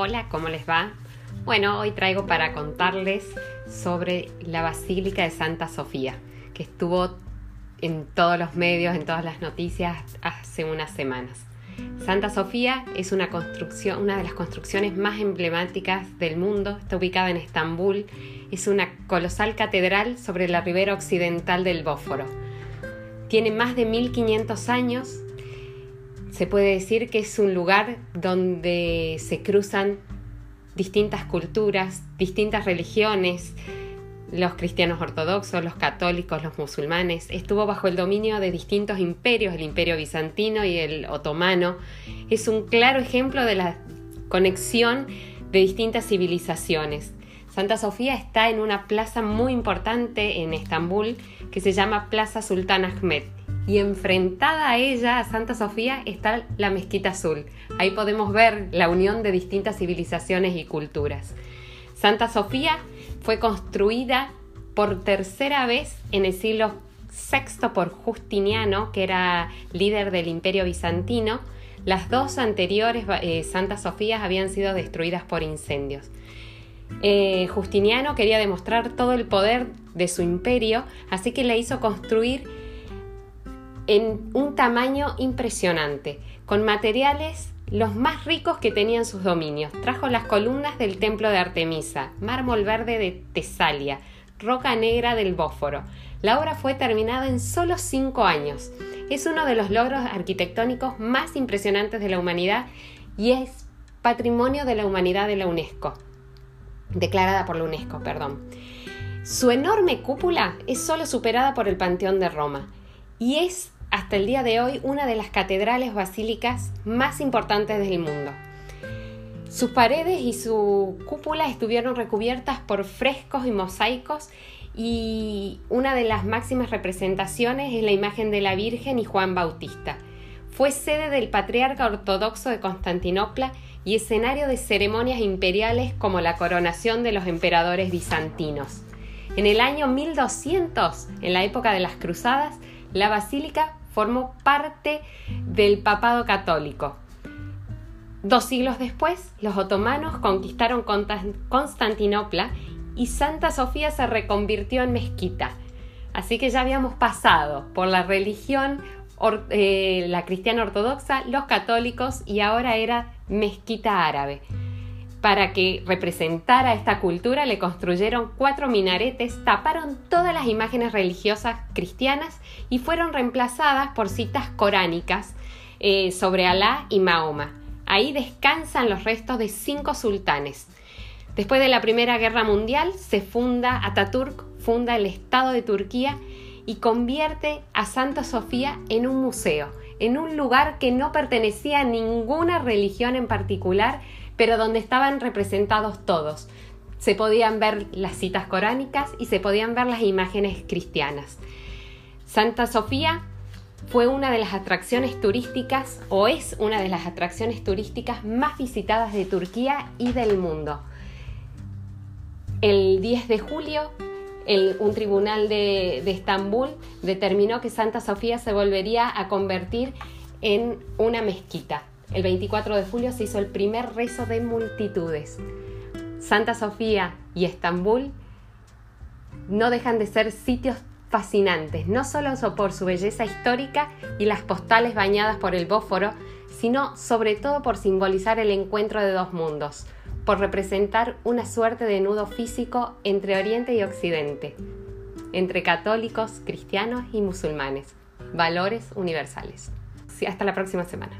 Hola, ¿cómo les va? Bueno, hoy traigo para contarles sobre la Basílica de Santa Sofía, que estuvo en todos los medios, en todas las noticias hace unas semanas. Santa Sofía es una construcción, una de las construcciones más emblemáticas del mundo. Está ubicada en Estambul. Es una colosal catedral sobre la ribera occidental del Bósforo. Tiene más de 1500 años. Se puede decir que es un lugar donde se cruzan distintas culturas, distintas religiones, los cristianos ortodoxos, los católicos, los musulmanes. Estuvo bajo el dominio de distintos imperios, el imperio bizantino y el otomano. Es un claro ejemplo de la conexión de distintas civilizaciones. Santa Sofía está en una plaza muy importante en Estambul que se llama Plaza Sultán Ahmed. Y enfrentada a ella, a Santa Sofía, está la Mezquita Azul. Ahí podemos ver la unión de distintas civilizaciones y culturas. Santa Sofía fue construida por tercera vez en el siglo VI por Justiniano, que era líder del imperio bizantino. Las dos anteriores eh, Santa Sofías habían sido destruidas por incendios. Eh, Justiniano quería demostrar todo el poder de su imperio, así que la hizo construir en un tamaño impresionante, con materiales los más ricos que tenían sus dominios. Trajo las columnas del templo de Artemisa, mármol verde de Tesalia, roca negra del Bósforo. La obra fue terminada en solo cinco años. Es uno de los logros arquitectónicos más impresionantes de la humanidad y es patrimonio de la humanidad de la UNESCO, declarada por la UNESCO, perdón. Su enorme cúpula es solo superada por el Panteón de Roma y es hasta el día de hoy una de las catedrales basílicas más importantes del mundo. Sus paredes y su cúpula estuvieron recubiertas por frescos y mosaicos y una de las máximas representaciones es la imagen de la Virgen y Juan Bautista. Fue sede del patriarca ortodoxo de Constantinopla y escenario de ceremonias imperiales como la coronación de los emperadores bizantinos. En el año 1200, en la época de las cruzadas, la basílica formó parte del papado católico. Dos siglos después, los otomanos conquistaron Constantinopla y Santa Sofía se reconvirtió en mezquita. Así que ya habíamos pasado por la religión, eh, la cristiana ortodoxa, los católicos y ahora era mezquita árabe. Para que representara esta cultura le construyeron cuatro minaretes, taparon todas las imágenes religiosas cristianas y fueron reemplazadas por citas coránicas eh, sobre Alá y Mahoma. Ahí descansan los restos de cinco sultanes. Después de la Primera Guerra Mundial se funda Ataturk, funda el Estado de Turquía y convierte a Santa Sofía en un museo, en un lugar que no pertenecía a ninguna religión en particular, pero donde estaban representados todos. Se podían ver las citas coránicas y se podían ver las imágenes cristianas. Santa Sofía fue una de las atracciones turísticas o es una de las atracciones turísticas más visitadas de Turquía y del mundo. El 10 de julio, un tribunal de, de Estambul determinó que Santa Sofía se volvería a convertir en una mezquita. El 24 de julio se hizo el primer rezo de multitudes. Santa Sofía y Estambul no dejan de ser sitios fascinantes, no solo por su belleza histórica y las postales bañadas por el Bósforo, sino sobre todo por simbolizar el encuentro de dos mundos, por representar una suerte de nudo físico entre Oriente y Occidente, entre católicos, cristianos y musulmanes, valores universales. hasta la próxima semana.